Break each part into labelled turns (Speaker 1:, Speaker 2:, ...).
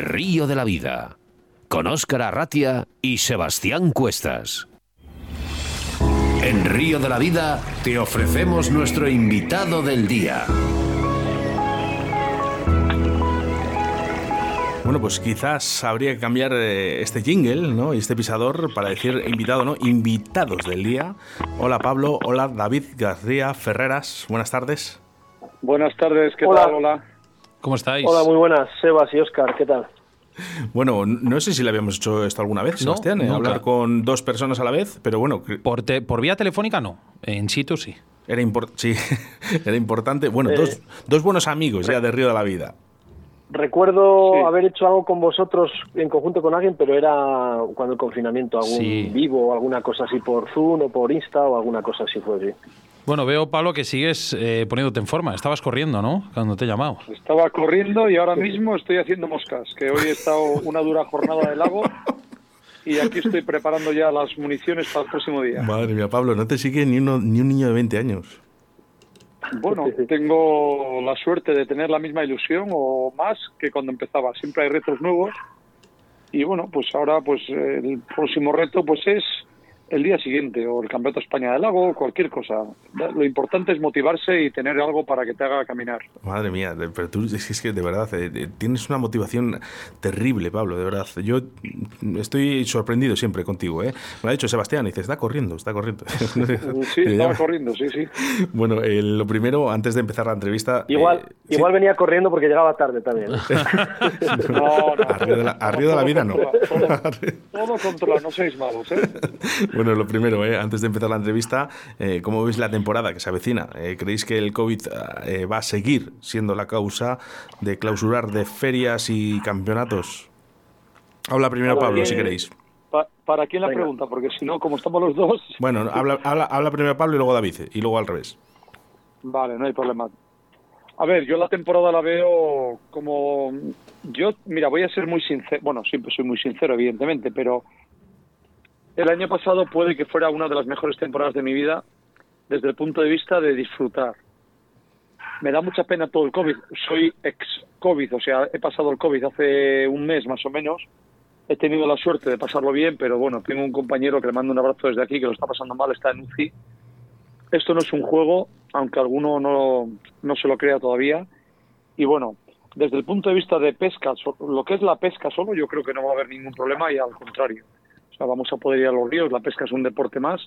Speaker 1: Río de la Vida, con Óscar Arratia y Sebastián Cuestas. En Río de la Vida te ofrecemos nuestro invitado del día.
Speaker 2: Bueno, pues quizás habría que cambiar eh, este jingle, ¿no? Y este pisador para decir invitado, ¿no? Invitados del día. Hola Pablo, hola David García Ferreras, buenas tardes.
Speaker 3: Buenas tardes, ¿qué
Speaker 4: Hola.
Speaker 3: tal? Hola.
Speaker 2: ¿Cómo estáis?
Speaker 4: Hola, muy buenas, Sebas y Oscar, ¿qué tal?
Speaker 2: Bueno, no sé si le habíamos hecho esto alguna vez,
Speaker 5: No,
Speaker 2: Sebastián, ¿eh? hablar con dos personas a la vez, pero bueno,
Speaker 5: Por, te- por vía telefónica no, en situ sí.
Speaker 2: era, impor- sí, era importante. Bueno,
Speaker 4: Eh,
Speaker 2: dos, dos buenos amigos ya de Río de la Vida.
Speaker 4: Recuerdo
Speaker 3: Sí.
Speaker 4: haber hecho algo con vosotros en conjunto con alguien, pero era cuando el confinamiento, algún
Speaker 5: Sí.
Speaker 4: vivo o alguna cosa así por Zoom o por Insta o alguna cosa así fue, sí.
Speaker 5: Bueno, veo, Pablo, que sigues eh, poniéndote en forma. Estabas corriendo, ¿no? Cuando te he llamado.
Speaker 3: Estaba corriendo y ahora mismo estoy haciendo moscas, que hoy he estado una dura jornada de lago y aquí estoy preparando ya las municiones para el próximo día.
Speaker 2: Madre mía, Pablo, no te sigue ni, uno, ni un niño de 20 años.
Speaker 3: Bueno, tengo la suerte de tener la misma ilusión o más que cuando empezaba. Siempre hay retos nuevos y bueno, pues ahora pues el próximo reto pues es el día siguiente o el Campeonato de España del Lago o cualquier cosa. Lo importante es motivarse y tener algo para que te haga caminar.
Speaker 2: Madre mía, de- pero tú es que, de verdad eh, eh, tienes una motivación terrible, Pablo, de verdad. Yo estoy sorprendido siempre contigo, ¿eh? Me ha dicho Sebastián, y dice, está corriendo, está corriendo.
Speaker 3: Sí, estaba corriendo, sí, sí.
Speaker 2: Bueno, eh, lo primero, antes de empezar la entrevista...
Speaker 4: Igual,
Speaker 2: eh, sí,
Speaker 4: igual venía corriendo porque llegaba tarde también.
Speaker 3: No, no.
Speaker 2: A Río de la- a Río de la Vida no.
Speaker 3: Todo, todo controla, no seáis malos, ¿eh?
Speaker 2: Bueno, lo primero, ¿eh? antes de empezar la entrevista, eh, ¿cómo veis la temporada que se avecina? Eh, ¿Creéis que el COVID eh, va a seguir siendo la causa de clausurar de ferias y campeonatos? Habla primero
Speaker 3: Habla
Speaker 2: Pablo, si queréis.
Speaker 3: Pa- ¿Para quién la
Speaker 4: Venga.
Speaker 3: pregunta? Porque si no, como estamos los dos,
Speaker 2: Bueno, habla, habla, habla primero Pablo y luego David, y luego al revés.
Speaker 3: vale, no hay problema. A ver, yo la temporada la veo como... Yo, mira, voy a ser muy sincero, bueno, siempre soy muy sincero, evidentemente, pero el año pasado puede que fuera una de las mejores temporadas de mi vida desde el punto de vista de disfrutar. Me da mucha pena todo el COVID. Soy ex-COVID, o sea, he pasado el COVID hace un mes más o menos. He tenido la suerte de pasarlo bien, pero bueno, tengo un compañero que le mando un abrazo desde aquí, que lo está pasando mal, está en UCI. Esto no es un juego, aunque alguno no, no se lo crea todavía. Y bueno, desde el punto de vista de pesca, lo que es la pesca solo, yo creo que no va a haber ningún problema y al contrario. Vamos a poder ir a los ríos, la pesca es un deporte más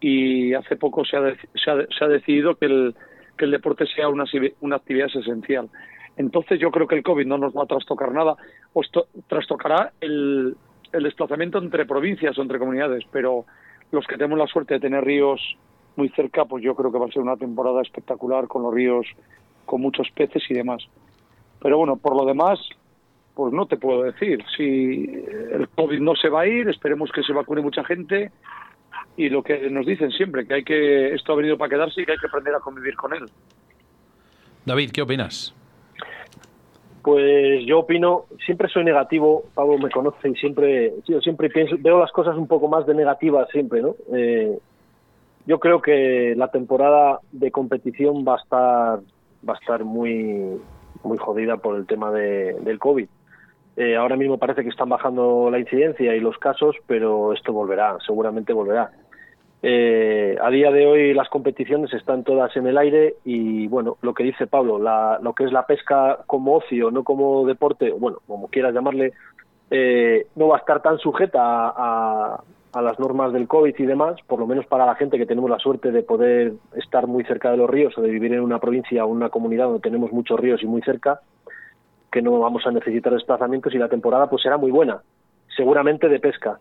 Speaker 3: y hace poco se ha, de- se ha, se ha decidido que el, que el deporte sea una, una actividad esencial. Entonces yo creo que el COVID no nos va a trastocar nada, os to- trastocará el, el desplazamiento entre provincias o entre comunidades, pero los que tenemos la suerte de tener ríos muy cerca, pues yo creo que va a ser una temporada espectacular con los ríos con muchos peces y demás. Pero bueno, por lo demás, pues no te puedo decir. Si el COVID no se va a ir, esperemos que se vacune mucha gente y lo que nos dicen siempre, que hay que esto ha venido para quedarse y que hay que aprender a convivir con él.
Speaker 5: David, ¿qué opinas?
Speaker 4: Pues yo opino, siempre soy negativo, Pablo me conoce y siempre, yo siempre pienso, veo las cosas un poco más de negativas siempre, ¿no? Eh, yo creo que la temporada de competición va a estar, va a estar muy, muy jodida por el tema de, del COVID. Eh, ahora mismo parece que están bajando la incidencia y los casos, pero esto volverá, seguramente volverá. Eh, a día de hoy las competiciones están todas en el aire y bueno, lo que dice Pablo, la- lo que es la pesca como ocio, no como deporte, bueno, como quieras llamarle, eh, no va a estar tan sujeta a, a- a las normas del COVID y demás, por lo menos para la gente que tenemos la suerte de poder estar muy cerca de los ríos o de vivir en una provincia o una comunidad donde tenemos muchos ríos y muy cerca, que no vamos a necesitar desplazamientos y la temporada pues será muy buena, seguramente de pesca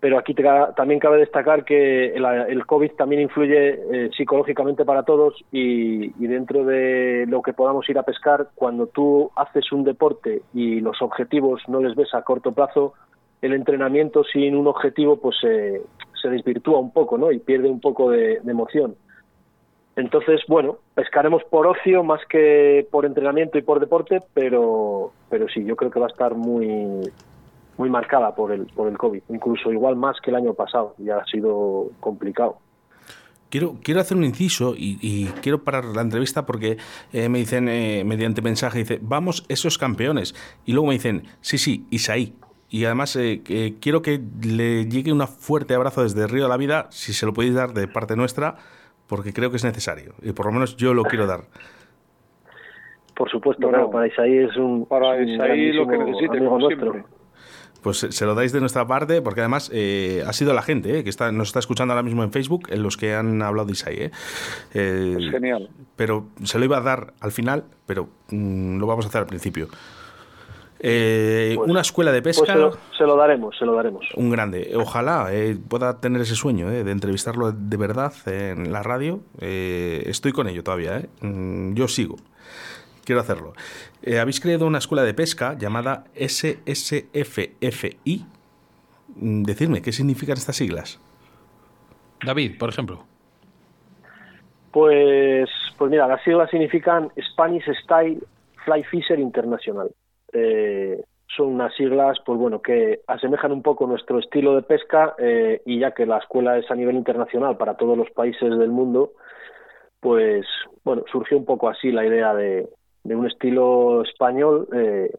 Speaker 4: pero aquí te también cabe destacar que el, el COVID también influye eh, psicológicamente para todos y, dentro de lo que podamos ir a pescar, cuando tú haces un deporte y los objetivos no les ves a corto plazo, el entrenamiento sin un objetivo pues eh, se desvirtúa un poco ¿no? y pierde un poco de emoción. Entonces, bueno, pescaremos por ocio más que por entrenamiento y por deporte, pero, pero sí, yo creo que va a estar muy, muy marcada por el, por el COVID, incluso igual más que el año pasado, ya ha sido complicado.
Speaker 2: Quiero, quiero hacer un inciso y, quiero parar la entrevista porque eh, me dicen eh, mediante mensaje, dice, vamos esos campeones. Y luego me dicen, sí, sí, Isaí. Y además eh, quiero que le llegue un fuerte abrazo desde Río de la Vida, si se lo podéis dar de parte nuestra, porque creo que es necesario. Y por lo menos yo lo quiero dar.
Speaker 4: Por supuesto, para Isaí es un,
Speaker 3: para Isaí lo que necesite, siempre
Speaker 2: pues se lo dais de nuestra parte, porque además eh, ha sido la gente eh, que está, nos está escuchando ahora mismo en Facebook, en los que han hablado de Isai. Eh.
Speaker 3: Eh, genial.
Speaker 2: Pero se lo iba a dar al final, pero mm, lo vamos a hacer al principio. Pues, una escuela de pesca.
Speaker 4: Pues se, lo, daremos, se lo daremos.
Speaker 2: Un grande. Ojalá pueda tener ese sueño de entrevistarlo de verdad en la radio. estoy con ello todavía. Mm, yo sigo quiero hacerlo. Eh, habéis creado una escuela de pesca llamada SSFFI. Mm, decidme, ¿qué significan estas siglas?
Speaker 5: David, por ejemplo.
Speaker 4: Pues, pues mira, las siglas significan Spanish Style Fly Fisher International. Eh, son unas siglas, pues bueno, que asemejan un poco nuestro estilo de pesca eh, y ya que la escuela es a nivel internacional para todos los países del mundo, pues bueno, surgió un poco así la idea de, un estilo español eh,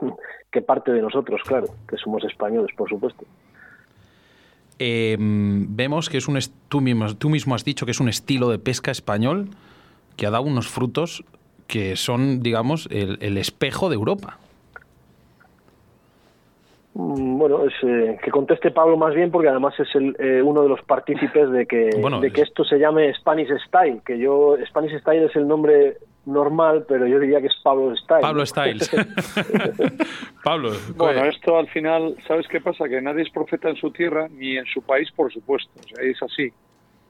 Speaker 4: que parte de nosotros, claro, que somos españoles, por supuesto.
Speaker 5: Em, vemos que es un tú mismo, tú mismo has dicho que es un estilo de pesca español que ha dado unos frutos que son, digamos, el, espejo de Europa.
Speaker 4: Mm, bueno, es, eh, que conteste Pablo más bien, porque además es el, eh, uno de los partícipes de que, de que esto se llame Spanish Style, que yo, Spanish Style es el nombre normal, pero yo diría que es Pablo Styles.
Speaker 5: Pablo Styles. Pablo.
Speaker 3: Bueno, esto al final, ¿sabes qué pasa? Que nadie es profeta en su tierra ni en su país, por supuesto. O sea, es así.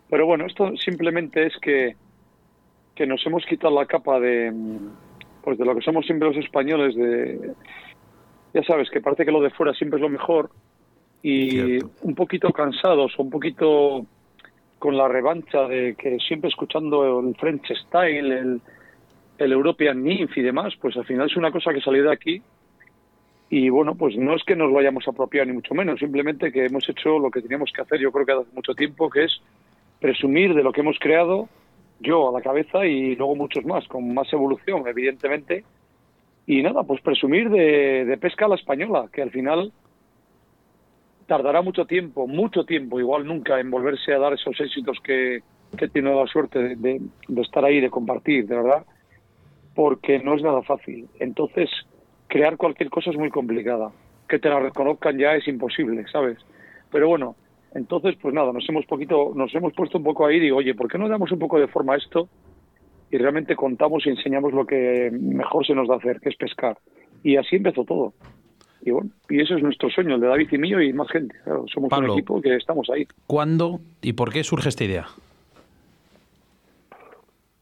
Speaker 3: Pero bueno, esto simplemente es que, que nos hemos quitado la capa de, pues de lo que somos siempre los españoles, de, ya sabes, que parece que lo de fuera siempre es lo mejor y un poquito cansados, un poquito con la revancha de que siempre escuchando el French Style, el, el European NIF y demás, pues al final es una cosa que salió de aquí y bueno, pues no es que nos lo hayamos apropiado ni mucho menos, simplemente que hemos hecho lo que teníamos que hacer yo creo que hace mucho tiempo, que es presumir de lo que hemos creado yo a la cabeza y luego muchos más, con más evolución, evidentemente. Y nada, pues presumir de, pesca a la española, que al final tardará mucho tiempo, mucho tiempo, igual nunca, en volverse a dar esos éxitos que, que he la suerte de, de estar ahí, de compartir, de verdad porque no es nada fácil. Entonces, crear cualquier cosa es muy complicada. Que te la reconozcan ya es imposible, ¿sabes? Pero bueno, entonces, pues nada, nos hemos poquito, nos hemos puesto un poco ahí y digo, oye, ¿por qué no damos un poco de forma a esto y realmente contamos y enseñamos lo que mejor se nos da hacer, que es pescar? Y así empezó todo. Y bueno, y eso es nuestro sueño, el de David y mío y más gente. somos un equipo que estamos ahí.
Speaker 5: ¿Cuándo y por qué surge esta idea?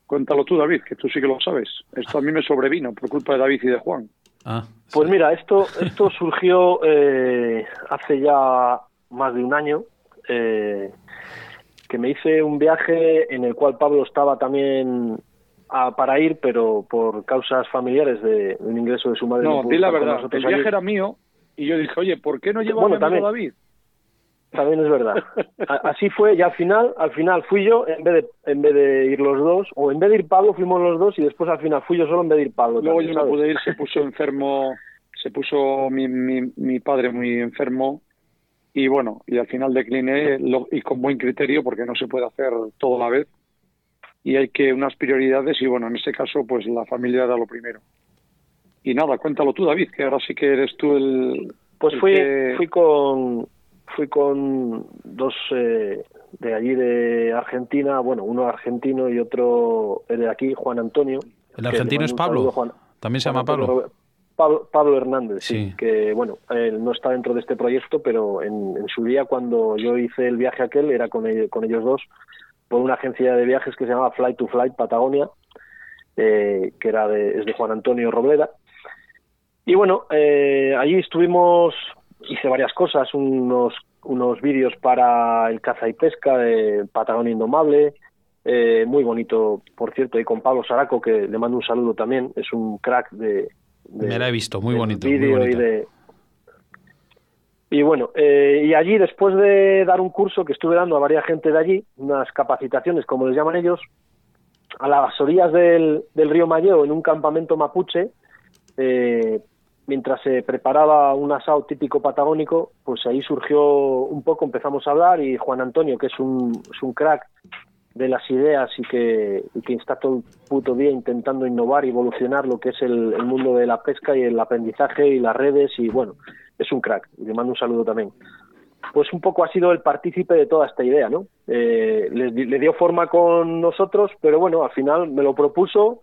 Speaker 3: Cuéntalo tú, David, que tú sí que lo sabes. Esto a mí me sobrevino por culpa de David y de Juan.
Speaker 4: Ah, pues mira, esto, esto surgió eh, hace ya más de un año, eh, que me hice un viaje en el cual Pablo estaba también para ir, pero por causas familiares de un ingreso de su madre.
Speaker 3: No, di la verdad, el viaje era mío y yo dije, oye, ¿por qué no llevo a mi David?
Speaker 4: También es verdad. Así fue, y al final, al final fui yo en vez de en vez de ir los dos, o en vez de ir Pablo fuimos los dos y después al final fui yo solo en vez de ir Pablo.
Speaker 3: Luego yo no pude ir, se puso enfermo, se puso mi, mi, mi padre muy enfermo y bueno, y al final decliné y con buen criterio porque no se puede hacer todo a la vez y hay que unas prioridades y bueno, en este caso pues la familia era lo primero. Y nada, cuéntalo tú David, que ahora sí que eres tú el...
Speaker 4: Pues fui, fui con fui con dos eh, de allí de Argentina, bueno, uno argentino y otro de aquí, Juan Antonio.
Speaker 5: ¿El argentino es Pablo? También se llama Pablo.
Speaker 4: Pablo. Hernández, sí. que bueno, él no está dentro de este proyecto, pero en, su día cuando yo hice el viaje aquel era con, con ellos dos por una agencia de viajes que se llamaba Flight to Flight Patagonia, eh, que era de, es de Juan Antonio Robleda. Y bueno, eh, allí estuvimos hice varias cosas, unos, unos vídeos para el caza y pesca de Patagonia Indomable, eh, muy bonito, por cierto, y con Pablo Saraco, que le mando un saludo también, es un crack de...
Speaker 5: Me la he visto, muy bonito.
Speaker 4: Bonito. Y, de, Y bueno, eh, y allí después de dar un curso que estuve dando a varias gente de allí, unas capacitaciones como les llaman ellos, a las orillas del, del río Mayeo, en un campamento mapuche, eh, mientras se preparaba un asado típico patagónico, pues ahí surgió un poco, empezamos a hablar y Juan Antonio, que es un, es un crack de las ideas y que, y que está todo el puto día intentando innovar y evolucionar lo que es el, el mundo de la pesca y el aprendizaje y las redes y bueno, es un crack le mando un saludo también. Pues un poco ha sido el partícipe de toda esta idea, ¿no? Eh, le, le dio forma con nosotros, pero bueno, al final me lo propuso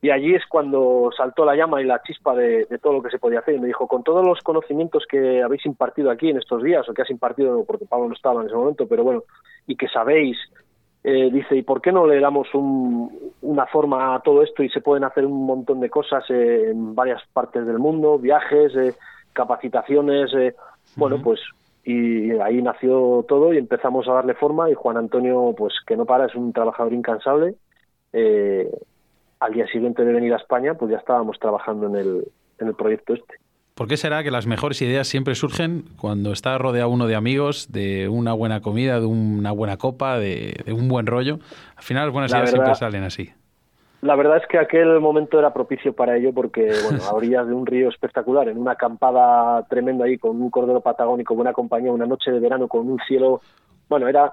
Speaker 4: y allí es cuando saltó la llama y la chispa de, de, todo lo que se podía hacer. Y me dijo, con todos los conocimientos que habéis impartido aquí en estos días, o que has impartido, porque Pablo no estaba en ese momento, pero bueno, y que sabéis, eh, dice, ¿y por qué no le damos un, una forma a todo esto y se pueden hacer un montón de cosas eh, en varias partes del mundo, viajes, eh, capacitaciones, eh, bueno, pues y ahí nació todo y empezamos a darle forma y Juan Antonio, pues que no para, es un trabajador incansable. Eh, al día siguiente de venir a España, pues ya estábamos trabajando en el, en el proyecto este.
Speaker 5: ¿Por qué será que las mejores ideas siempre surgen cuando está rodeado uno de amigos, de una buena comida, de una buena copa, de, de un buen rollo? Al final las buenas la ideas verdad, siempre salen así.
Speaker 4: La verdad es que aquel momento era propicio para ello porque, bueno, a orillas de un río espectacular, en una acampada tremenda ahí con un cordero patagónico, buena compañía, una noche de verano con un cielo, bueno, era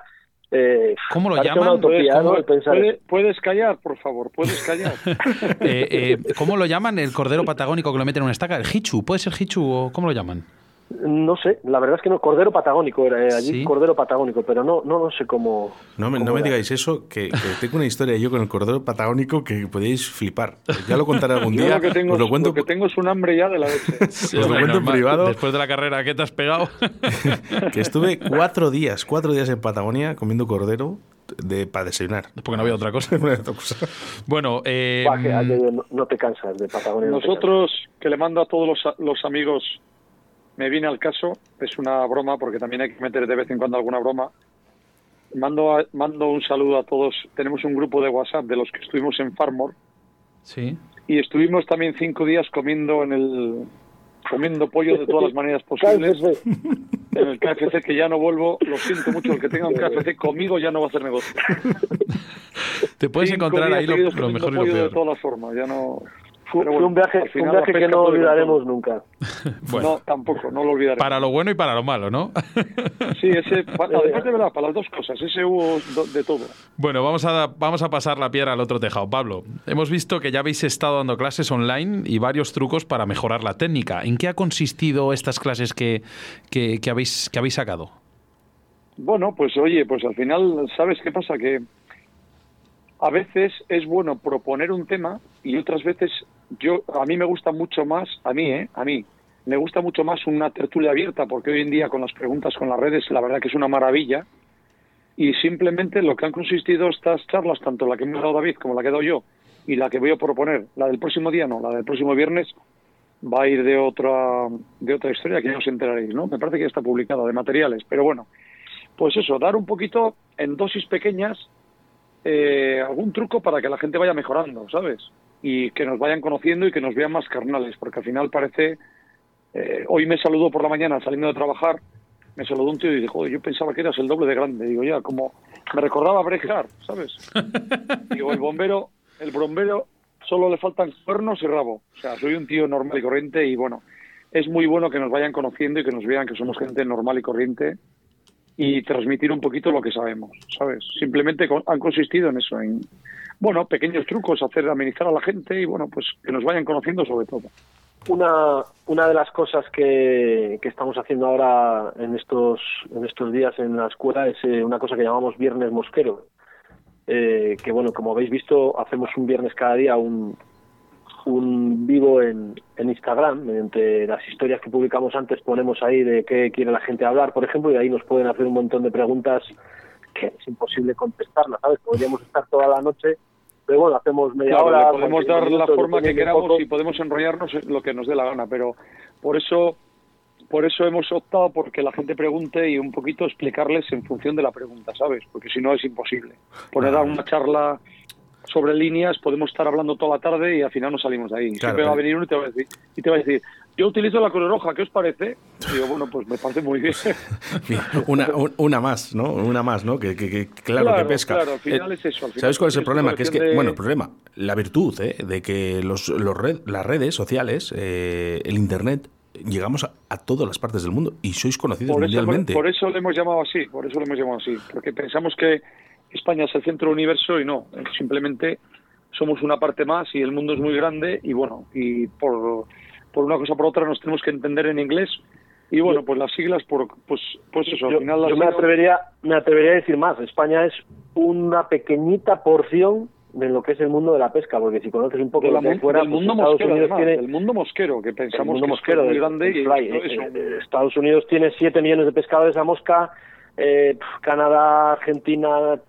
Speaker 4: eh,
Speaker 5: ¿Cómo lo llaman?
Speaker 3: Utopía, ¿Puedes, ¿no? ¿Puedes, ¿Puedes, callar, por favor? ¿Puedes callar?
Speaker 5: eh, eh, ¿Cómo lo llaman el cordero patagónico que lo meten en una estaca? ¿El hichu? ¿Puede ser hichu o cómo lo llaman?
Speaker 4: No sé, la verdad es que no, cordero patagónico era eh, allí, ¿Sí? cordero patagónico, pero no, no, no sé cómo.
Speaker 2: No me,
Speaker 4: cómo
Speaker 2: no me digáis eso, que, que, tengo una historia yo con el cordero patagónico que podéis flipar. Ya lo contaré algún día.
Speaker 3: Lo que tengo, os lo cuento. Lo que tengo es un hambre ya de la leche.
Speaker 5: sí, os lo cuento en privado. Después de la carrera que te has pegado.
Speaker 2: que estuve cuatro días, cuatro días en Patagonia comiendo cordero de para desayunar.
Speaker 5: Porque no había otra cosa. bueno, eh,
Speaker 4: no, no, te cansas de Patagonia.
Speaker 3: Nosotros, que le mando a todos los, los amigos me viene al caso, es una broma porque también hay que meter de vez en cuando alguna broma. Mando, a, mando un saludo a todos. Tenemos un grupo de WhatsApp de los que estuvimos en Farmore.
Speaker 5: Sí.
Speaker 3: Y estuvimos también cinco días comiendo en el comiendo pollo de todas las maneras posibles. en el KFC que ya no vuelvo, lo siento mucho, el que tenga un KFC conmigo ya no va a hacer negocio.
Speaker 5: Te puedes cinco encontrar ahí lo, lo mejor y lo peor.
Speaker 3: De todas las formas, ya no
Speaker 4: fue, fue un viaje, un viaje que no olvidaremos nunca.
Speaker 3: bueno, no, tampoco, no lo olvidaremos.
Speaker 5: Para lo bueno y para lo malo, ¿no?
Speaker 3: sí, ese, para, además de verdad, para las dos cosas, ese hubo de todo.
Speaker 5: Bueno, vamos a, vamos a pasar la piedra al otro tejado. Pablo, hemos visto que ya habéis estado dando clases online y varios trucos para mejorar la técnica. ¿En qué ha consistido estas clases que, que, que habéis, que habéis sacado?
Speaker 3: Bueno, pues oye, pues al final, ¿sabes qué pasa? Que a veces es bueno proponer un tema y otras veces yo a mí me gusta mucho más a mí eh a mí. Me gusta mucho más una tertulia abierta porque hoy en día con las preguntas con las redes la verdad que es una maravilla. Y simplemente lo que han consistido estas charlas tanto la que me ha dado David como la que he dado yo y la que voy a proponer la del próximo día no la del próximo viernes va a ir de otra de otra historia que ya os enteraréis no me parece que ya está publicada de materiales pero bueno. Pues eso dar un poquito en dosis pequeñas eh, algún truco para que la gente vaya mejorando, ¿sabes? Y que nos vayan conociendo y que nos vean más carnales, porque al final parece... Eh, hoy me saludó por la mañana saliendo de trabajar, me saludó un tío y dijo, yo pensaba que eras el doble de grande. Digo, ya, como me recordaba a Bret Hart, ¿sabes? Digo, el bombero, el bombero solo le faltan cuernos y rabo. O sea, soy un tío normal y corriente y bueno, es muy bueno que nos vayan conociendo y que nos vean que somos gente normal y corriente y transmitir un poquito lo que sabemos, ¿sabes? Simplemente han consistido en eso, en, bueno, pequeños trucos, hacer amenizar a la gente y, bueno, pues que nos vayan conociendo sobre todo.
Speaker 4: Una, una de las cosas que, que estamos haciendo ahora en estos, en estos días en la escuela es eh, una cosa que llamamos Viernes Mosquero. Eh, que, bueno, como habéis visto, hacemos un viernes cada día un, un vivo en, en, Instagram, mediante las historias que publicamos antes ponemos ahí de qué quiere la gente hablar, por ejemplo, y ahí nos pueden hacer un montón de preguntas que es imposible contestarlas, ¿sabes? Podríamos estar toda la noche, pero bueno, hacemos media
Speaker 3: claro,
Speaker 4: hora.
Speaker 3: podemos dar minutos, la forma que queramos y podemos enrollarnos lo que nos dé la gana, pero por eso por eso hemos optado porque la gente pregunte y un poquito explicarles en función de la pregunta, ¿sabes? Porque si no es imposible. Poner a una charla sobre líneas podemos estar hablando toda la tarde y al final no salimos de ahí. Claro, Siempre va a venir uno y te va a decir, y te va a decir yo utilizo la Cruz Roja, ¿qué os parece? Digo, bueno, pues me parece muy bien.
Speaker 2: una, una más, ¿no? Una más, ¿no? Que, que, claro, que pesca.
Speaker 3: Claro, al final eh, es eso.
Speaker 2: ¿Sabes cuál es el problema? Que es que, bueno, el problema, la virtud ¿eh? de que los, los red, las redes sociales, eh, el Internet, llegamos a, todas las partes del mundo y sois conocidos mundialmente.
Speaker 3: por, eso le hemos llamado así, por eso le hemos llamado así, porque pensamos que España es el centro del universo y no, simplemente somos una parte más y el mundo es muy grande y bueno, y por por una cosa o por otra nos tenemos que entender en inglés. Y bueno, pues las siglas, por, pues, pues eso,
Speaker 4: al
Speaker 3: final...
Speaker 4: yo me, atrevería, me atrevería a decir más, España es una pequeñita porción de lo que es el mundo de la pesca, porque si conoces un poco de
Speaker 3: la fuera, el mundo pues mosquero, Unidos tiene, el mundo mosquero, que pensamos que mosquero, es muy grande y
Speaker 4: eh, Estados Unidos tiene 7 millones de pescadores a mosca, eh, Canadá, Argentina,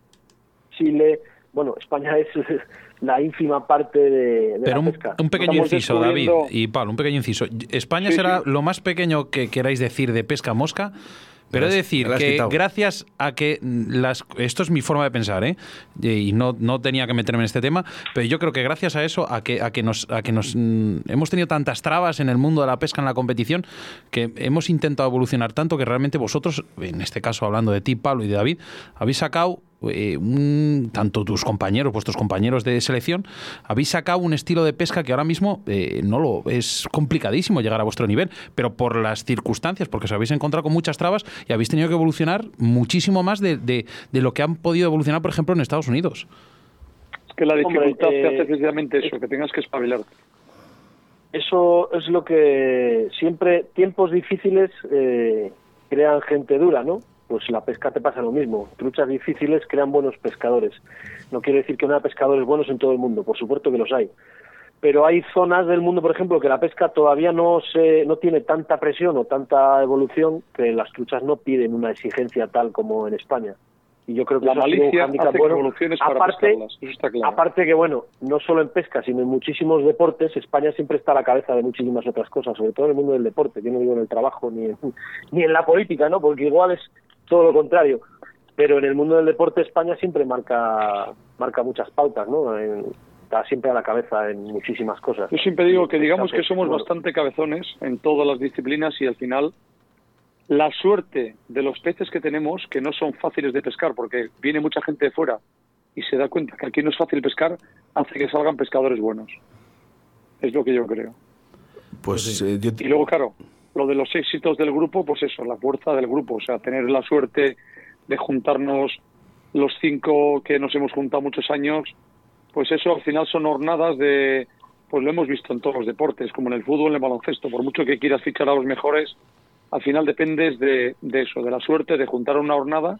Speaker 4: Chile, bueno, España es la ínfima parte de,
Speaker 5: Pero
Speaker 4: la
Speaker 5: un,
Speaker 4: pesca.
Speaker 5: un pequeño inciso, David y Pablo, un pequeño inciso. España será lo más pequeño que queráis decir de pesca mosca. Pero he de decir que gracias a que las esto es mi forma de pensar, ¿eh? y no, no tenía que meterme en este tema, pero yo creo que gracias a eso, a que, a que nos, a que nos mm, hemos tenido tantas trabas en el mundo de la pesca en la competición, que hemos intentado evolucionar tanto que realmente vosotros, en este caso hablando de ti, Pablo y de David, habéis sacado eh, tanto tus compañeros, vuestros compañeros de selección, habéis sacado un estilo de pesca que ahora mismo eh, no lo es complicadísimo llegar a vuestro nivel, pero por las circunstancias, porque os habéis encontrado con muchas trabas y habéis tenido que evolucionar muchísimo más de, de, lo que han podido evolucionar, por ejemplo, en Estados Unidos.
Speaker 3: Es que la dificultad te hace eh, precisamente eso, que tengas que espabilar.
Speaker 4: Eso es lo que siempre, tiempos difíciles crean gente dura, ¿no? Pues la pesca te pasa lo mismo. Truchas difíciles crean buenos pescadores. No quiere decir que no haya pescadores buenos en todo el mundo, por supuesto que los hay. Pero hay zonas del mundo, por ejemplo, que la pesca todavía no se, no tiene tanta presión o tanta evolución que las truchas no piden una exigencia tal como en España. Y yo creo que
Speaker 3: la malicia hace bueno.
Speaker 4: aparte, aparte que bueno, no solo en pesca, sino en muchísimos deportes, España siempre está a la cabeza de muchísimas otras cosas, sobre todo en el mundo del deporte. Yo no digo en el trabajo ni en, ni en la política, ¿no? Porque igual es todo lo contrario. Pero en el mundo del deporte España siempre marca, marca muchas pautas, ¿no? está siempre a la cabeza en muchísimas cosas.
Speaker 3: Yo siempre digo que digamos que somos bastante cabezones en todas las disciplinas y al final la suerte de los peces que tenemos, que no son fáciles de pescar porque viene mucha gente de fuera y se da cuenta que aquí no es fácil pescar, hace que salgan pescadores buenos. Es lo que yo creo.
Speaker 2: Pues, eh,
Speaker 3: Y luego, claro, lo de los éxitos del grupo, pues eso, la fuerza del grupo, o sea, tener la suerte de juntarnos los cinco que nos hemos juntado muchos años, pues eso al final son hornadas de, pues lo hemos visto en todos los deportes, como en el fútbol, en el baloncesto, por mucho que quieras fichar a los mejores, al final dependes de, de eso, de la suerte de juntar una hornada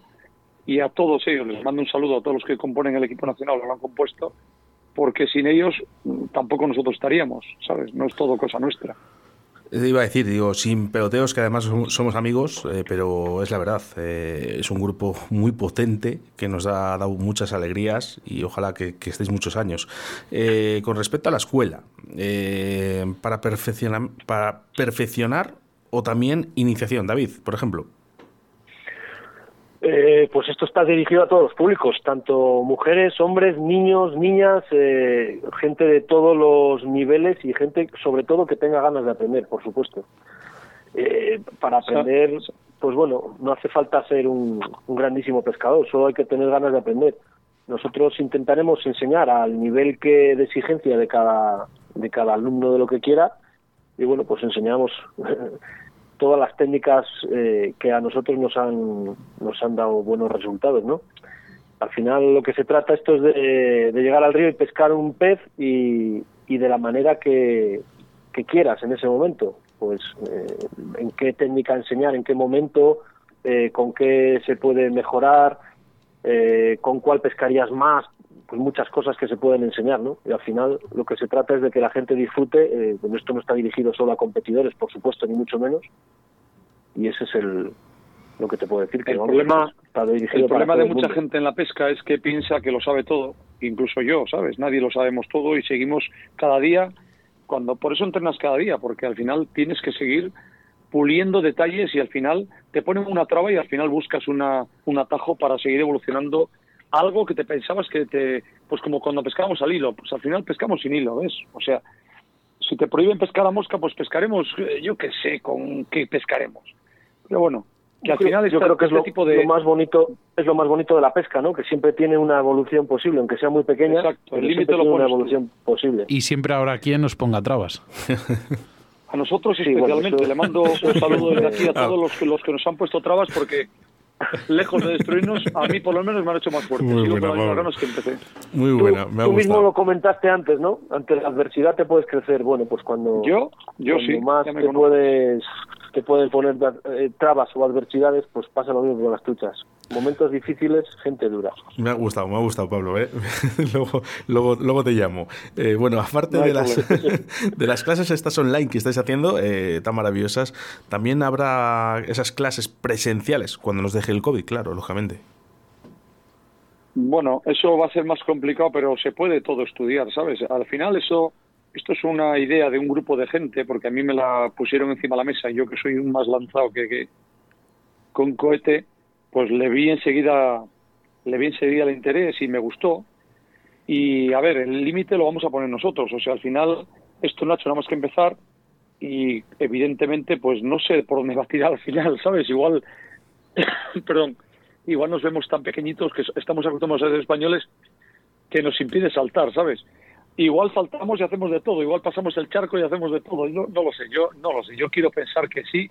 Speaker 3: y a todos ellos, les mando un saludo a todos los que componen el equipo nacional, lo han compuesto, porque sin ellos tampoco nosotros estaríamos, ¿sabes? No es todo cosa nuestra.
Speaker 2: Iba a decir, digo, sin peloteos, que además somos amigos, eh, pero es la verdad, eh, es un grupo muy potente que nos ha dado muchas alegrías y ojalá que, estéis muchos años. Eh, con respecto a la escuela, para, perfeccionar, para perfeccionar o también iniciación, David, por ejemplo.
Speaker 4: Eh, pues esto está dirigido a todos los públicos, tanto mujeres, hombres, niños, niñas, eh, gente de todos los niveles y gente sobre todo que tenga ganas de aprender, por supuesto. Eh, para aprender, pues bueno, no hace falta ser un, grandísimo pescador, solo hay que tener ganas de aprender. Nosotros intentaremos enseñar al nivel que de exigencia de cada de cada alumno de lo que quiera y bueno, pues enseñamos todas las técnicas eh, que a nosotros nos han, nos han dado buenos resultados, ¿no? Al final lo que se trata esto es de, llegar al río y pescar un pez y, y de la manera que, quieras en ese momento. Pues eh, en qué técnica enseñar, en qué momento, eh, con qué se puede mejorar, con cuál pescarías más, pues muchas cosas que se pueden enseñar, ¿no? Y al final lo que se trata es de que la gente disfrute, eh, esto no está dirigido solo a competidores, por supuesto, ni mucho menos, y ese es el lo que te puedo decir. Que
Speaker 3: el problema, está dirigido el problema de mucha gente en la pesca es que piensa que lo sabe todo, incluso yo, ¿sabes? Nadie lo sabemos todo y seguimos cada día, cuando por eso entrenas cada día, porque al final tienes que seguir puliendo detalles y al final te ponen una traba y al final buscas una, un atajo para seguir evolucionando algo que te pensabas que te, pues como cuando pescamos al hilo, pues al final pescamos sin hilo, ¿ves? O sea, Si te prohíben pescar a mosca, pues pescaremos, eh, yo qué sé, con qué pescaremos. Pero bueno, que al
Speaker 4: Yo creo-
Speaker 3: final
Speaker 4: yo creo que es
Speaker 3: este
Speaker 4: lo,
Speaker 3: tipo de...
Speaker 4: lo más bonito es lo más bonito de la pesca no que siempre tiene una evolución posible aunque sea muy pequeña
Speaker 3: Exacto, el límite lo
Speaker 4: tiene una
Speaker 3: tú.
Speaker 4: evolución posible
Speaker 5: Y siempre habrá quien nos ponga trabas.
Speaker 3: A nosotros
Speaker 4: Sí, bueno,
Speaker 3: especialmente
Speaker 4: eso-
Speaker 3: le mando un saludo desde aquí a
Speaker 2: Ah.
Speaker 3: todos los que, los que nos han puesto trabas porque lejos de destruirnos, a mí por lo menos me han hecho más fuerte.
Speaker 2: Muy buena,
Speaker 3: ganas que empecé.
Speaker 2: Muy
Speaker 4: Tú-
Speaker 2: buena, me ha
Speaker 4: tú mismo lo comentaste antes, ¿no? Ante la adversidad te puedes crecer. Bueno, pues cuando,
Speaker 3: Yo, yo
Speaker 4: cuando
Speaker 3: sí,
Speaker 4: más te
Speaker 3: conozco.
Speaker 4: puedes te pueden poner eh, trabas o adversidades, pues pasa lo mismo con las truchas. Momentos difíciles, gente dura.
Speaker 2: Me ha gustado, me ha gustado, Pablo. ¿eh? luego, luego, luego te llamo. Eh, bueno, aparte
Speaker 4: No
Speaker 2: de, las, de las clases estas online que estáis haciendo, eh, tan maravillosas, también habrá esas clases presenciales cuando nos deje el COVID, claro, lógicamente.
Speaker 3: Bueno, eso va a ser más complicado, pero se puede todo estudiar, ¿sabes? Al final eso, esto es una idea de un grupo de gente, porque a mí me la pusieron encima de la mesa, y yo que soy un más lanzado que, que con cohete, pues le vi enseguida, le vi enseguida el interés y me gustó. Y a ver, el límite lo vamos a poner nosotros, o sea, al final esto no ha hecho nada más que empezar y evidentemente pues no sé por dónde va a tirar al final, ¿sabes? Igual, perdón, igual nos vemos tan pequeñitos que estamos acostumbrados a ser españoles que nos impide saltar, ¿sabes? Igual saltamos y hacemos de todo, igual pasamos el charco y hacemos de todo, no, no lo sé, yo no lo sé, yo quiero pensar que sí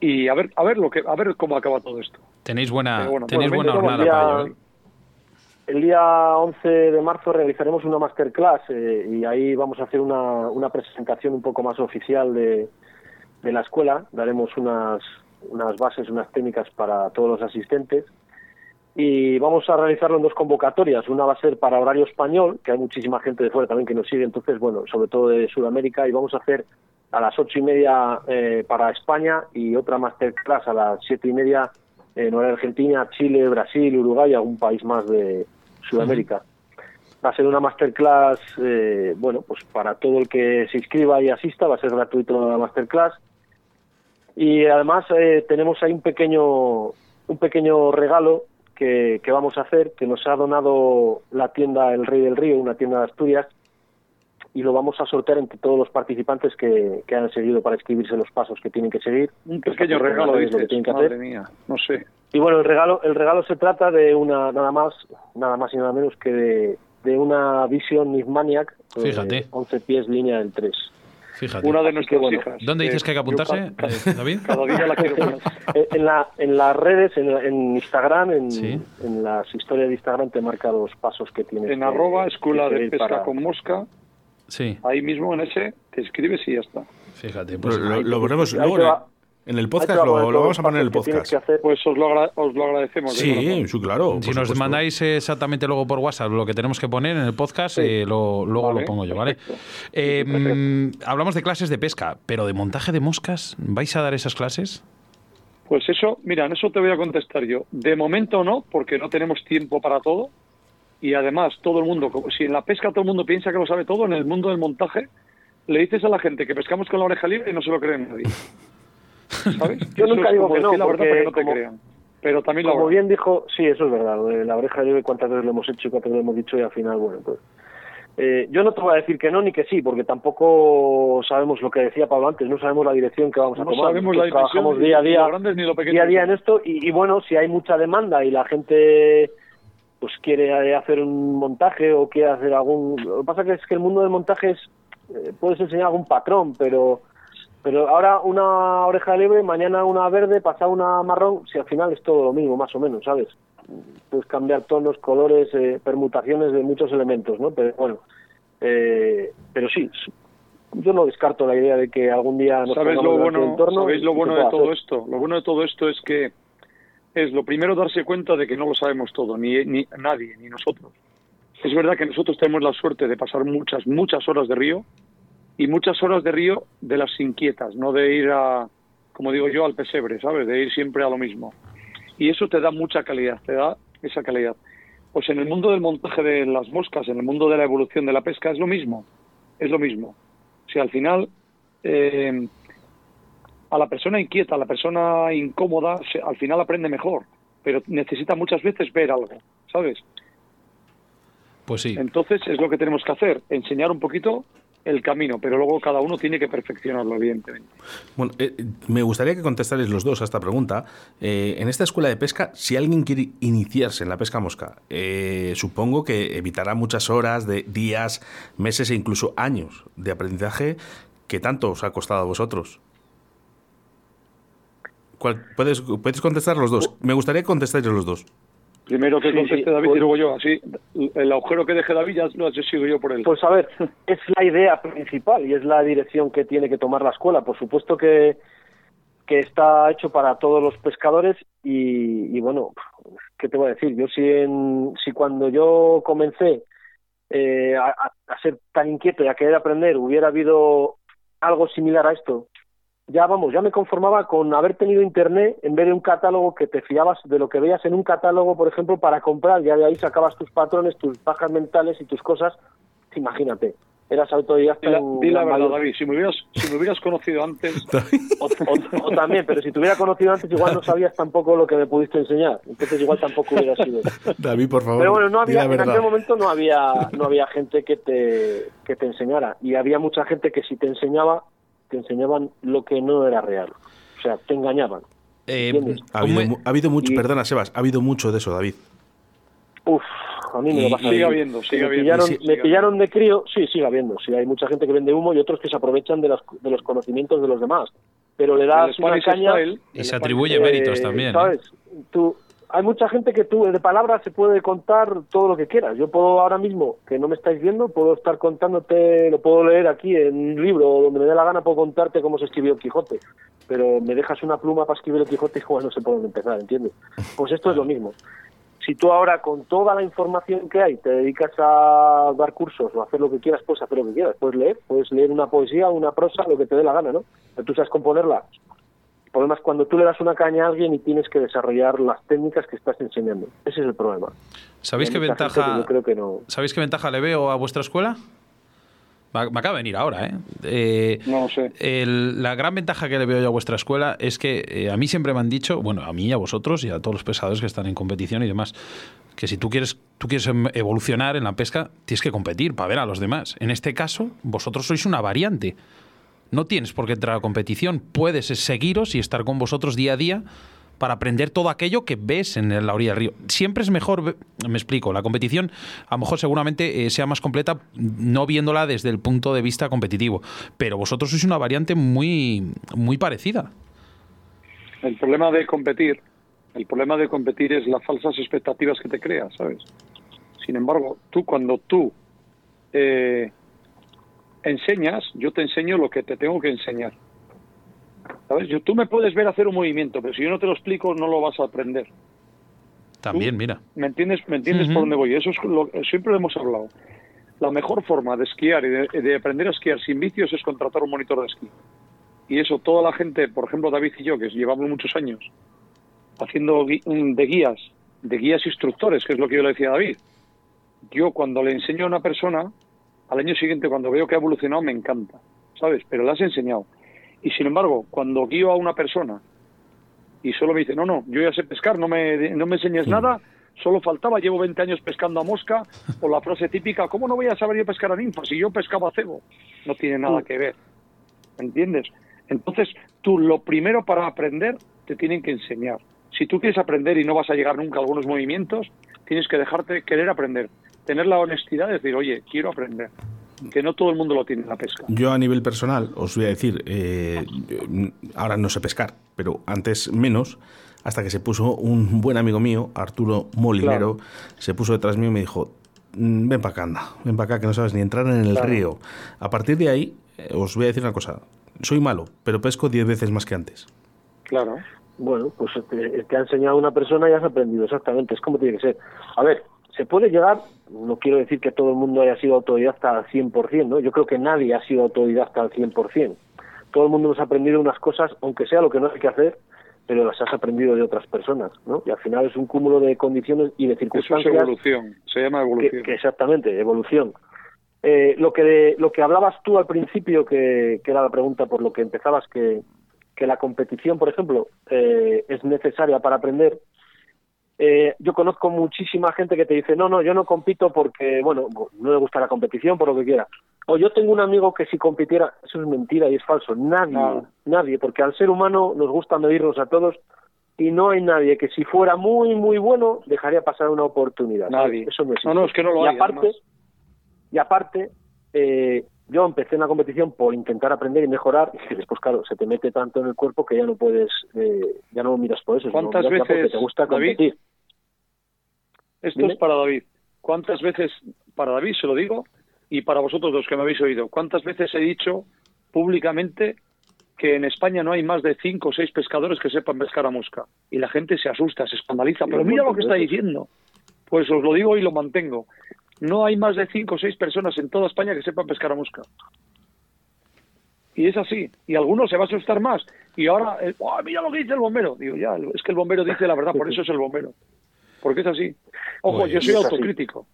Speaker 3: y a ver a ver lo que a ver cómo acaba todo esto.
Speaker 5: Tenéis buena,
Speaker 3: bueno,
Speaker 5: tenéis
Speaker 4: bueno,
Speaker 5: buena para ello, ¿eh?
Speaker 4: El día 11 de marzo realizaremos una masterclass eh, y ahí vamos a hacer una, una presentación un poco más oficial de, de la escuela. Daremos unas, unas bases, unas técnicas para todos los asistentes y vamos a realizarlo en dos convocatorias. Una va a ser para horario español, que hay muchísima gente de fuera también que nos sigue, entonces, bueno, sobre todo de Sudamérica, y vamos a hacer a las ocho y media eh, para España y otra masterclass a las siete y media en Argentina, Chile, Brasil, Uruguay y algún país más de Sudamérica. Va a ser una masterclass, eh, bueno, pues para todo el que se inscriba y asista, va a ser gratuito la masterclass. Y además eh, tenemos ahí un pequeño, un pequeño regalo que, que vamos a hacer, que nos ha donado la tienda El Rey del Río, una tienda de Asturias, y lo vamos a sortear entre todos los participantes que, que han seguido para escribirse los pasos que tienen que seguir.
Speaker 3: Un pequeño regalo,
Speaker 4: saben lo que
Speaker 3: dices,
Speaker 4: tienen que
Speaker 3: madre
Speaker 4: hacer.
Speaker 3: mía, no sé.
Speaker 4: Y bueno, el regalo, el regalo se trata de una, nada más, nada más y nada menos que de, de una Vision Nismaniac, eh,
Speaker 5: Fíjate.
Speaker 4: 11 pies línea del 3.
Speaker 5: Fíjate.
Speaker 3: Una de nuestras
Speaker 4: bueno,
Speaker 3: hijas.
Speaker 5: ¿Dónde dices que hay que apuntarse, eh, David?
Speaker 3: Cada día la quiero poner.
Speaker 4: Eh, En, la, en las redes, en, en Instagram, en,
Speaker 5: Sí.
Speaker 4: en las historias de Instagram te marca los pasos que tienes.
Speaker 3: En
Speaker 4: que-
Speaker 3: arroba escuela de pesca
Speaker 4: para-
Speaker 3: con mosca,
Speaker 5: Sí,
Speaker 3: ahí mismo en ese te escribes y ya está.
Speaker 5: fíjate. Pues,
Speaker 2: lo, lo ponemos luego en el,
Speaker 4: va-
Speaker 2: en el
Speaker 4: ahí te
Speaker 2: podcast,
Speaker 4: va
Speaker 2: lo, vamos a poner en el podcast.
Speaker 4: que hacer.
Speaker 3: Pues os lo, agra- os lo agradecemos. de
Speaker 2: Sí, sí, claro.
Speaker 5: si nos
Speaker 2: supuesto.
Speaker 5: mandáis exactamente luego por WhatsApp lo que tenemos que poner en el podcast, eh, lo- luego
Speaker 3: Vale,
Speaker 5: lo pongo yo, ¿vale? Eh, mm, hablamos de clases de pesca, pero de montaje de moscas, ¿vais a dar esas clases?
Speaker 3: Pues eso, mira, en eso te voy a contestar yo. De momento no, porque no tenemos tiempo para todo. Y además, todo el mundo, si en la pesca todo el mundo piensa que lo sabe todo, en el mundo del montaje, le dices a la gente que pescamos con la oreja libre y no se lo cree nadie. ¿Sabes?
Speaker 4: Yo
Speaker 3: Eso
Speaker 4: nunca digo que no,
Speaker 3: la verdad
Speaker 4: porque
Speaker 3: no te
Speaker 4: como-
Speaker 3: crean. Pero también
Speaker 4: Como bien dijo, sí, eso es verdad. lo de La oreja de cuántas veces lo hemos hecho y cuántas veces lo hemos dicho y al final, bueno, pues. eh, yo no te voy a decir que no ni que sí, porque tampoco sabemos lo que decía Pablo antes, no sabemos la dirección que vamos a
Speaker 3: No
Speaker 4: tomar.
Speaker 3: sabemos la
Speaker 4: trabajamos día a
Speaker 3: ni
Speaker 4: día,
Speaker 3: lo grandes ni lo
Speaker 4: día a día en esto y, y bueno, si hay mucha demanda y la gente pues quiere hacer un montaje o quiere hacer algún... Lo que pasa que es que el mundo del montaje es, eh, puedes enseñar algún patrón, pero pero ahora una oreja de liebre, mañana una verde, pasado una marrón, si al final es todo lo mismo, más o menos, ¿sabes? Puedes cambiar tonos, colores, eh, permutaciones de muchos elementos, ¿no? Pero bueno, eh, pero sí, yo no descarto la idea de que algún día nos
Speaker 3: ¿Sabéis
Speaker 4: pongamos
Speaker 3: lo bueno,
Speaker 4: entorno
Speaker 3: ¿sabéis lo bueno de todo
Speaker 4: hacer.
Speaker 3: esto? Lo bueno de todo esto es que es lo primero darse cuenta de que no lo sabemos todo, ni, ni nadie, ni nosotros. Es verdad que nosotros tenemos la suerte de pasar muchas, muchas horas de río y muchas horas de río de las inquietas, no de ir a, como digo yo, al pesebre, ¿sabes? De ir siempre a lo mismo. Y eso te da mucha calidad, te da esa calidad. Pues en el mundo del montaje de las moscas, en el mundo de la evolución de la pesca, es lo mismo, es lo mismo. O sea, al final, eh, a la persona inquieta, a la persona incómoda, se- al final aprende mejor, pero necesita muchas veces ver algo, ¿sabes?
Speaker 5: Pues sí.
Speaker 3: Entonces es lo que tenemos que hacer, enseñar un poquito el camino, pero luego cada uno tiene que perfeccionarlo, evidentemente.
Speaker 2: Bueno, eh, me gustaría que contestarais los dos a esta pregunta. Eh, en esta escuela de pesca, si alguien quiere iniciarse en la pesca mosca, eh, supongo que evitará muchas horas, de días, meses e incluso años de aprendizaje que tanto os ha costado a vosotros. Puedes, puedes contestar los dos. Me gustaría que contestáis los dos.
Speaker 3: Primero que conteste David y pues- luego yo. Así, el agujero que deje David ya lo sigo yo por él.
Speaker 4: Pues a ver, es la idea principal y es la dirección que tiene que tomar la escuela. Por supuesto que, que está hecho para todos los pescadores y, bueno, ¿qué te voy a decir? Yo si, en, si cuando yo comencé eh, a, a ser tan inquieto y a querer aprender hubiera habido algo similar a esto ya vamos, ya me conformaba con haber tenido internet en vez de un catálogo que te fiabas de lo que veías en un catálogo, por ejemplo, para comprar, ya de ahí sacabas tus patrones, tus bajas mentales y tus cosas. Imagínate, eras autodidacta.
Speaker 3: Di la, verdad, David, si me, hubieras, si me hubieras conocido antes.
Speaker 4: o, también, pero si te hubiera conocido antes, igual no sabías tampoco lo que me pudiste enseñar. Entonces, igual tampoco hubiera sido.
Speaker 2: David, por favor.
Speaker 4: Pero bueno, no había, en aquel momento no había, no había gente que te, que te enseñara. Y había mucha gente que si te enseñaba, te enseñaban lo que no era real. O sea, te engañaban.
Speaker 2: Eh, ha, habido, mucho, perdona Sebas, ha habido mucho de eso, David.
Speaker 4: Uf, a mí me lo pasa.
Speaker 3: Sigue habiendo, sigue
Speaker 4: me Pillaron, me pillaron de crío, sí, sigue habiendo. Sí, hay mucha gente que vende humo y otros que se aprovechan de los, de los conocimientos de los demás. Pero le das una caña...
Speaker 5: y se atribuye méritos también. ¿eh?
Speaker 4: ¿Sabes? Tú, hay mucha gente que tú de palabras se puede contar todo lo que quieras. Yo puedo ahora mismo, que no me estáis viendo, puedo estar contándote, lo puedo leer aquí en un libro donde me dé la gana, puedo contarte cómo se escribió Quijote. Pero me dejas una pluma para escribir el Quijote y igual no sé por dónde empezar, ¿entiendes? Pues esto es lo mismo. Si tú ahora con toda la información que hay te dedicas a dar cursos o hacer lo que quieras, puedes hacer lo que quieras. Puedes leer, puedes leer una poesía, una prosa, lo que te dé la gana, ¿no? Tú sabes componerla, problema es cuando tú le das una caña a alguien y tienes que desarrollar las técnicas que estás enseñando. Ese es el problema.
Speaker 5: ¿Sabéis qué ventaja? creo que no... ¿Sabéis qué ventaja le veo a vuestra escuela? Me acaba de venir ahora, ¿eh?
Speaker 3: eh no sé.
Speaker 5: la gran ventaja que le veo yo a vuestra escuela es que eh, a mí siempre me han dicho, bueno, a mí, a vosotros y a todos los pescadores que están en competición y demás, que si tú quieres, tú quieres em, evolucionar en la pesca, tienes que competir para ver a los demás. En este caso, vosotros sois una variante. No tienes por qué entrar a competición, puedes seguiros y estar con vosotros día a día para aprender todo aquello que ves en la orilla del río. Siempre es mejor, me explico, la competición a lo mejor seguramente eh, sea más completa no viéndola desde el punto de vista competitivo, pero vosotros sois una variante muy, muy parecida.
Speaker 3: El problema de competir, el problema de competir es las falsas expectativas que te creas, ¿sabes? Sin embargo, tú cuando tú eh, enseñas, yo te enseño lo que te tengo que enseñar. ¿Sabes? Yo, tú me puedes ver hacer un movimiento, pero si yo no te lo explico, no lo vas a aprender.
Speaker 5: También, mira.
Speaker 3: ¿Me entiendes, me entiendes por dónde voy? Eso es lo, siempre lo hemos hablado. La mejor forma de esquiar y de, aprender a esquiar sin vicios es contratar un monitor de esquí. Y eso toda la gente, por ejemplo David y yo, que llevamos muchos años haciendo de guías, de guías instructores, que es lo que yo le decía a David. Yo cuando le enseño a una persona, al año siguiente cuando veo que ha evolucionado me encanta, ¿sabes? Pero le has enseñado. Y sin embargo, cuando guío a una persona y solo me dice, no, no, yo ya sé pescar, no me, no me enseñes nada, solo faltaba, llevo 20 años pescando a mosca, o la frase típica, ¿cómo no voy a saber yo pescar a ninfa si yo pescaba a cebo? No tiene nada que ver, ¿entiendes? Entonces, tú lo primero para aprender te tienen que enseñar. Si tú quieres aprender y no vas a llegar nunca a algunos movimientos, tienes que dejarte querer aprender tener la honestidad de decir, oye, quiero aprender. Que no todo el mundo lo tiene en la pesca.
Speaker 2: Yo a nivel personal os voy a decir, eh, ahora no sé pescar, pero antes menos, hasta que se puso un buen amigo mío, Arturo Molinero, se puso detrás mío y me dijo, mm, ven para acá, anda, ven para acá, que no sabes ni entrar en el río. A partir de ahí, eh, os voy a decir una cosa, soy malo, pero pesco diez veces más que antes.
Speaker 3: Claro.
Speaker 4: Bueno, pues te, te ha enseñado una persona y has aprendido, exactamente, es como tiene que ser. A ver, se puede llegar, no quiero decir que todo el mundo haya sido autodidacta al 100%, ¿no? Yo creo que nadie ha sido autodidacta al 100%. Todo el mundo hemos aprendido unas cosas, aunque sea lo que no hay que hacer, pero las has aprendido de otras personas, ¿no? Y al final es un cúmulo de condiciones y de circunstancias.
Speaker 3: Eso es evolución, se llama evolución.
Speaker 4: exactamente, evolución. Eh, lo que lo que hablabas tú al principio, que, era la pregunta por lo que empezabas, que, que la competición, por ejemplo, eh, es necesaria para aprender, eh, yo conozco muchísima gente que te dice, no, no, yo no compito porque, bueno, no le gusta la competición, por lo que quiera. O yo tengo un amigo que si compitiera, eso es mentira y es falso. Nadie,
Speaker 3: No.
Speaker 4: nadie, porque al ser humano nos gusta medirnos a todos y no hay nadie que si fuera muy, muy bueno dejaría pasar una oportunidad.
Speaker 3: Nadie.
Speaker 4: Eso no.
Speaker 3: No, no, es que no lo
Speaker 4: y
Speaker 3: hay,
Speaker 4: Aparte,
Speaker 3: además.
Speaker 4: y aparte, eh, yo empecé en la competición por intentar aprender y mejorar y después, claro, se te mete tanto en el cuerpo que ya no puedes, eh, ya no miras por eso.
Speaker 3: ¿Cuántas
Speaker 4: miras
Speaker 3: veces,
Speaker 4: te gusta
Speaker 3: David?
Speaker 4: competir.
Speaker 3: Esto
Speaker 4: Dime.
Speaker 3: es para David. ¿Cuántas veces, para David se lo digo, y para vosotros los que me habéis oído, cuántas veces he dicho públicamente que en España no hay más de cinco o seis pescadores que sepan pescar a mosca? Y la gente se asusta, se escandaliza. Pero mira lo que está diciendo. Pues os lo digo y lo mantengo. No hay más de cinco o seis personas en toda España que sepan pescar a mosca. Y es así. Y alguno se va a asustar más. Y ahora, "Oh, mira lo que dice el bombero. Digo, ya, es que el bombero dice la verdad, por eso es el bombero. Porque es así. Ojo,
Speaker 5: Pues
Speaker 3: yo soy
Speaker 4: así.
Speaker 3: autocrítico.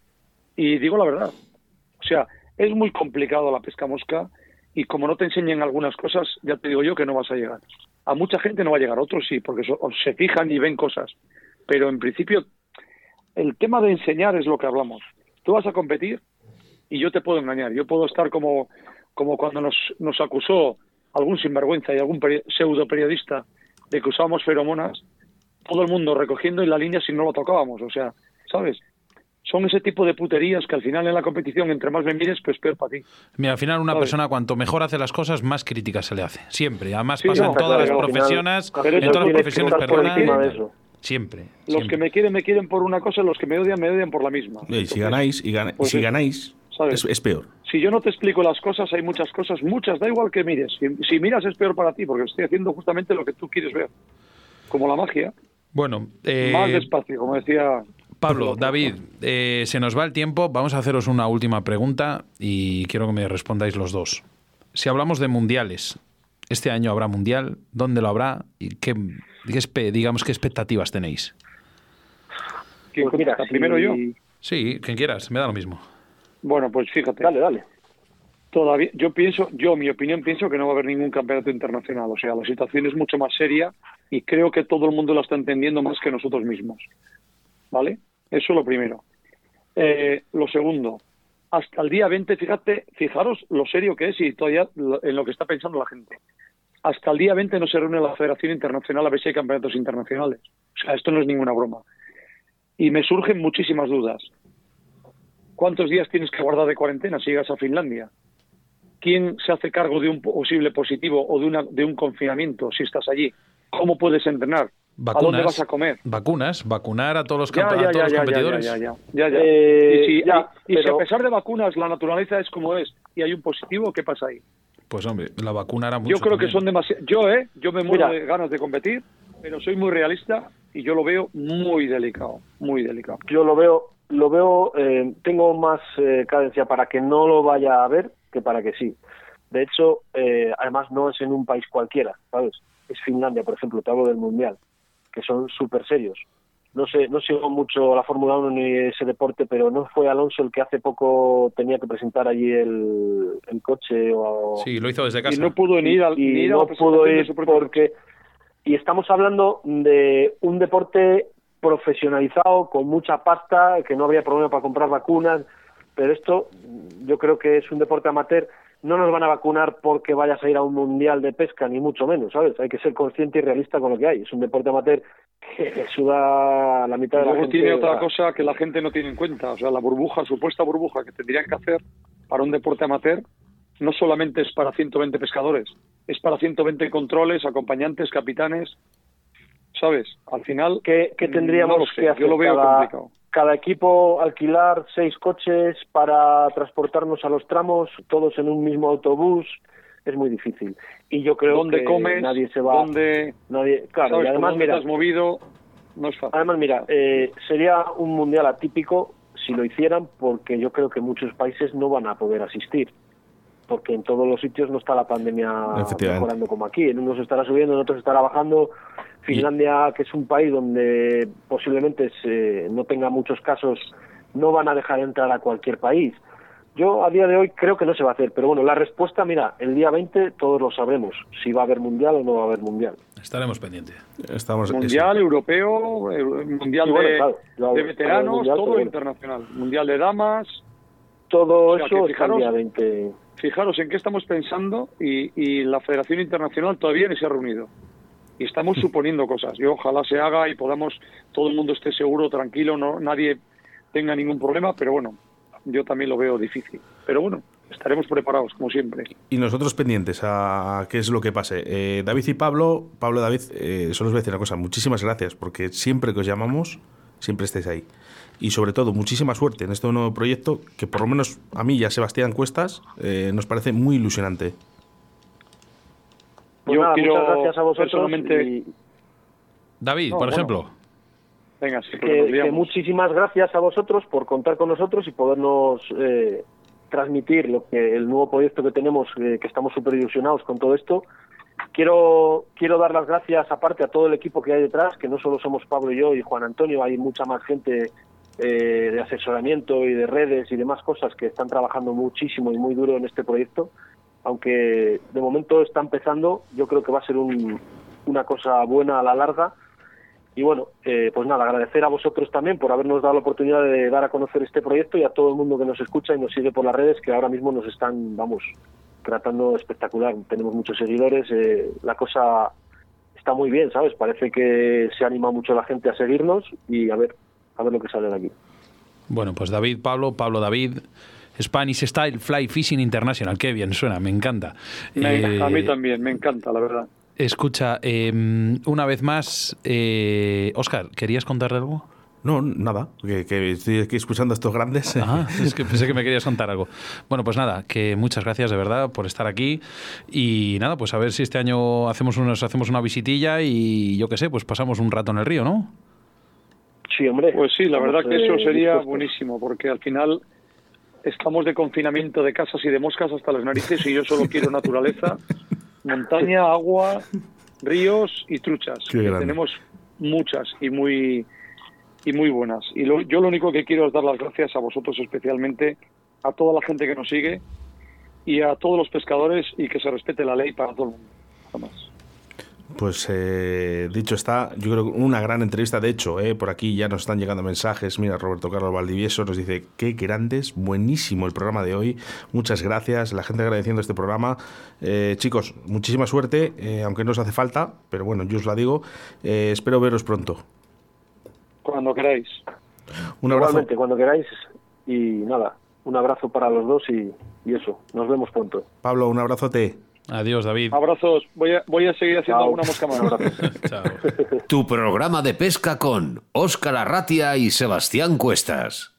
Speaker 3: Y digo la verdad. O sea, es muy complicado la pesca mosca y como no te enseñan algunas cosas, ya te digo yo que no vas a llegar. A mucha gente no va a llegar, otros sí, porque so- se fijan y ven cosas. Pero en principio, el tema de enseñar es lo que hablamos. Tú vas a competir y yo te puedo engañar. Yo puedo estar como, como cuando nos, nos acusó algún sinvergüenza y algún peri- pseudo periodista de que usábamos feromonas, todo el mundo recogiendo en la línea si no lo tocábamos. O sea, ¿sabes? Son ese tipo de puterías que al final en la competición, entre más me mires, pues peor para ti.
Speaker 5: Mira, al final una
Speaker 3: ¿Sabes?
Speaker 5: persona cuanto mejor hace las cosas, más crítica se le hace. Siempre. Además
Speaker 3: Sí,
Speaker 5: pasa
Speaker 3: no,
Speaker 5: en todas las
Speaker 4: claro,
Speaker 5: profesiones, en todas las profesiones, perdona. Siempre.
Speaker 3: Los
Speaker 5: siempre.
Speaker 3: que me quieren, me quieren por una cosa, los que me odian, me odian por la misma.
Speaker 2: Y si ganáis, y, gana-
Speaker 3: Pues
Speaker 2: si
Speaker 3: es-
Speaker 2: ganáis
Speaker 3: ¿sabes?
Speaker 2: es, es peor.
Speaker 3: Si yo no te explico las cosas, hay muchas cosas, muchas, da igual que mires. Si, si miras es peor para ti, porque estoy haciendo justamente lo que tú quieres ver. Como la magia.
Speaker 5: Bueno, eh,
Speaker 3: Más despacio, como decía
Speaker 5: Pablo, David, eh, se nos va el tiempo. Vamos a haceros una última pregunta y quiero que me respondáis los dos. Si hablamos de mundiales, este año habrá mundial, ¿dónde lo habrá? ¿Y qué, digamos, qué expectativas tenéis?
Speaker 3: ¿Quién
Speaker 4: Pues mira,
Speaker 3: primero yo.
Speaker 5: Sí, quien quieras, me da lo mismo.
Speaker 3: Bueno, pues fíjate.
Speaker 4: Dale, dale.
Speaker 3: Todavía, yo pienso, yo, mi opinión, pienso que no va a haber ningún campeonato internacional. O sea, la situación es mucho más seria y creo que todo el mundo la está entendiendo más que nosotros mismos. ¿Vale? Eso lo primero. Eh, lo segundo, hasta el día 20, fíjate, fijaros lo serio que es y todavía lo- en lo que está pensando la gente. Hasta el día 20 no se reúne la Federación Internacional a ver si hay campeonatos internacionales. O sea, esto no es ninguna broma. Y me surgen muchísimas dudas. ¿Cuántos días tienes que guardar de cuarentena si llegas a Finlandia? ¿Quién se hace cargo de un posible positivo o de, una, de un confinamiento si estás allí? ¿Cómo puedes entrenar? ¿A dónde vas a comer?
Speaker 5: Vacunas, vacunar a todos los,
Speaker 3: Ya,
Speaker 5: campa-
Speaker 3: ya,
Speaker 5: a todos
Speaker 3: ya,
Speaker 5: los
Speaker 3: ya, ya,
Speaker 5: competidores.
Speaker 3: ya, ya, ya, ya.
Speaker 4: Eh,
Speaker 3: y si, y- a pesar de vacunas la naturaleza es como es y hay un positivo, ¿qué pasa ahí?
Speaker 5: Pues hombre, la vacuna era mucho.
Speaker 3: yo creo que son demasiado... Yo, ¿eh? Yo me muero
Speaker 4: Mira.
Speaker 3: de ganas de competir, pero soy muy realista y yo lo veo muy delicado, muy delicado.
Speaker 4: Yo lo veo, lo veo, eh, tengo más eh, cadencia para que no lo vaya a ver que para que sí. De hecho, eh, además no es en un país cualquiera, ¿sabes? Es Finlandia, por ejemplo, te hablo del Mundial, que son súper serios. No sé, no sigo mucho la Fórmula 1 ni ese deporte, pero no fue Alonso el que hace poco tenía que presentar allí el, el coche o,
Speaker 5: Sí, lo hizo desde casa.
Speaker 3: Y no pudo ni ir, al,
Speaker 4: y
Speaker 3: ni ir a
Speaker 4: no pudo ir porque y estamos hablando de un deporte profesionalizado con mucha pasta que no habría problema para comprar vacunas pero esto yo creo que es un deporte amateur no nos van a vacunar porque vayas a ir a un mundial de pesca ni mucho menos sabes hay que ser consciente y realista con lo que hay es un deporte amateur que suda la mitad de la
Speaker 3: Luego
Speaker 4: gente
Speaker 3: tiene otra cosa que la gente no tiene en cuenta. O sea, la burbuja, supuesta burbuja que tendrían que hacer para un deporte amateur, no solamente es para 120 pescadores, es para 120 controles, acompañantes, capitanes. ¿Sabes? Al final,
Speaker 4: que tendríamos
Speaker 3: no lo sé,
Speaker 4: que hacer
Speaker 3: yo lo veo
Speaker 4: cada,
Speaker 3: complicado.
Speaker 4: Cada equipo alquilar seis coches para transportarnos a los tramos, todos en un mismo autobús, es muy difícil. Y yo creo
Speaker 3: ¿Dónde
Speaker 4: que
Speaker 3: comes?
Speaker 4: nadie se va,
Speaker 3: ¿Dónde,
Speaker 4: nadie, claro,
Speaker 3: sabes,
Speaker 4: y además mira,
Speaker 3: te has movido? No es fácil.
Speaker 4: además mira, eh, sería un mundial atípico si lo hicieran, porque yo creo que muchos países no van a poder asistir. Porque en todos los sitios no está la pandemia mejorando como aquí. En unos estará subiendo, en otros estará bajando. Finlandia, que es un país donde posiblemente se- no tenga muchos casos, no van a dejar entrar a cualquier país. Yo a día de hoy creo que no se va a hacer, pero bueno, la respuesta, mira, el día 20 todos lo sabremos, si va a haber mundial o no va a haber mundial.
Speaker 5: Estaremos pendientes.
Speaker 2: Estamos,
Speaker 3: Mundial, europeo, eh, mundial
Speaker 4: bueno,
Speaker 3: de,
Speaker 4: claro,
Speaker 3: veteranos,
Speaker 4: mundial,
Speaker 3: todo
Speaker 4: bueno.
Speaker 3: internacional. Mundial de damas.
Speaker 4: Todo
Speaker 3: O sea,
Speaker 4: eso está el
Speaker 3: fijaros-
Speaker 4: día 20.
Speaker 3: fijaros en qué estamos pensando y, y la Federación Internacional todavía ni se ha reunido. Y estamos suponiendo cosas. Y ojalá se haga y podamos, todo el mundo esté seguro, tranquilo, no nadie tenga ningún problema, pero bueno, yo también lo veo difícil. Pero bueno, estaremos preparados, como siempre.
Speaker 2: Y nosotros pendientes a qué es lo que pase. Eh, David y Pablo, Pablo David, eh, solo os voy a decir una cosa, muchísimas gracias, porque siempre que os llamamos, siempre estáis ahí. Y sobre todo, muchísima suerte en este nuevo proyecto, que por lo menos a mí y a Sebastián Cuestas eh, nos parece muy ilusionante.
Speaker 4: Pues
Speaker 3: Yo
Speaker 4: nada,
Speaker 3: quiero
Speaker 4: muchas gracias a vosotros.
Speaker 3: personalmente-
Speaker 4: y
Speaker 5: David,
Speaker 3: No,
Speaker 5: por
Speaker 3: bueno.
Speaker 5: ejemplo.
Speaker 3: Venga, sí, porque
Speaker 4: que, muchísimas gracias a vosotros por contar con nosotros y podernos eh, transmitir lo que el nuevo proyecto que tenemos, eh, que estamos súper ilusionados con todo esto. Quiero, quiero dar las gracias aparte a todo el equipo que hay detrás, que no solo somos Pablo y yo y Juan Antonio, hay mucha más gente eh, de asesoramiento y de redes y demás cosas que están trabajando muchísimo y muy duro en este proyecto. Aunque de momento está empezando, yo creo que va a ser un- una cosa buena a la larga. Y bueno, eh, pues nada, agradecer a vosotros también por habernos dado la oportunidad de dar a conocer este proyecto y a todo el mundo que nos escucha y nos sigue por las redes, que ahora mismo nos están, vamos, tratando espectacular. Tenemos muchos seguidores, eh, la cosa está muy bien, ¿sabes? Parece que se anima mucho la gente a seguirnos y a ver, a ver lo que sale de aquí.
Speaker 5: Bueno, pues David, Pablo, Pablo, David. Spanish Style Fly Fishing International. Qué bien suena, me encanta.
Speaker 3: Me- a mí
Speaker 5: Eh,
Speaker 3: también, me encanta, la verdad.
Speaker 5: Escucha, eh, una vez más, Oscar, ¿querías contarle algo?
Speaker 2: No, nada, que, que estoy aquí escuchando a estos grandes.
Speaker 5: Ah, es que pensé que me querías contar algo. Bueno, pues nada, que muchas gracias de verdad por estar aquí y nada, pues a ver si este año hacemos unos, hacemos una visitilla y yo qué sé, pues pasamos un rato en el río, ¿no?
Speaker 4: Sí, hombre.
Speaker 3: Pues sí, la verdad que eso
Speaker 4: eh,
Speaker 3: sería buenísimo, porque al final estamos de confinamiento de casas y de moscas hasta las narices y yo solo quiero naturaleza, montaña, agua, ríos y truchas. Que tenemos muchas y muy y muy buenas. Y lo- yo lo único que quiero es dar las gracias a vosotros especialmente, a toda la gente que nos sigue y a todos los pescadores y que se respete la ley para todo el mundo. Nada más.
Speaker 2: Pues eh, dicho está, yo creo que una gran entrevista. De hecho, eh, por aquí ya nos están llegando mensajes. Mira, Roberto Carlos Valdivieso nos dice: Qué grandes, buenísimo el programa de hoy. Muchas gracias, la gente agradeciendo este programa. Eh, chicos, muchísima suerte, eh, aunque no os hace falta, pero bueno, yo os la digo. Espero veros pronto.
Speaker 3: Cuando queráis.
Speaker 2: Un abrazo.
Speaker 4: Igualmente, cuando queráis. Y nada, un abrazo para los dos y, y eso, nos vemos pronto.
Speaker 2: Pablo, un abrazote.
Speaker 5: Adiós, David.
Speaker 3: Abrazos. Voy a, voy a seguir haciendo
Speaker 4: Chao.
Speaker 3: alguna mosca más.
Speaker 5: Chao.
Speaker 1: Tu programa de pesca con Óscar Arratia y Sebastián Cuestas.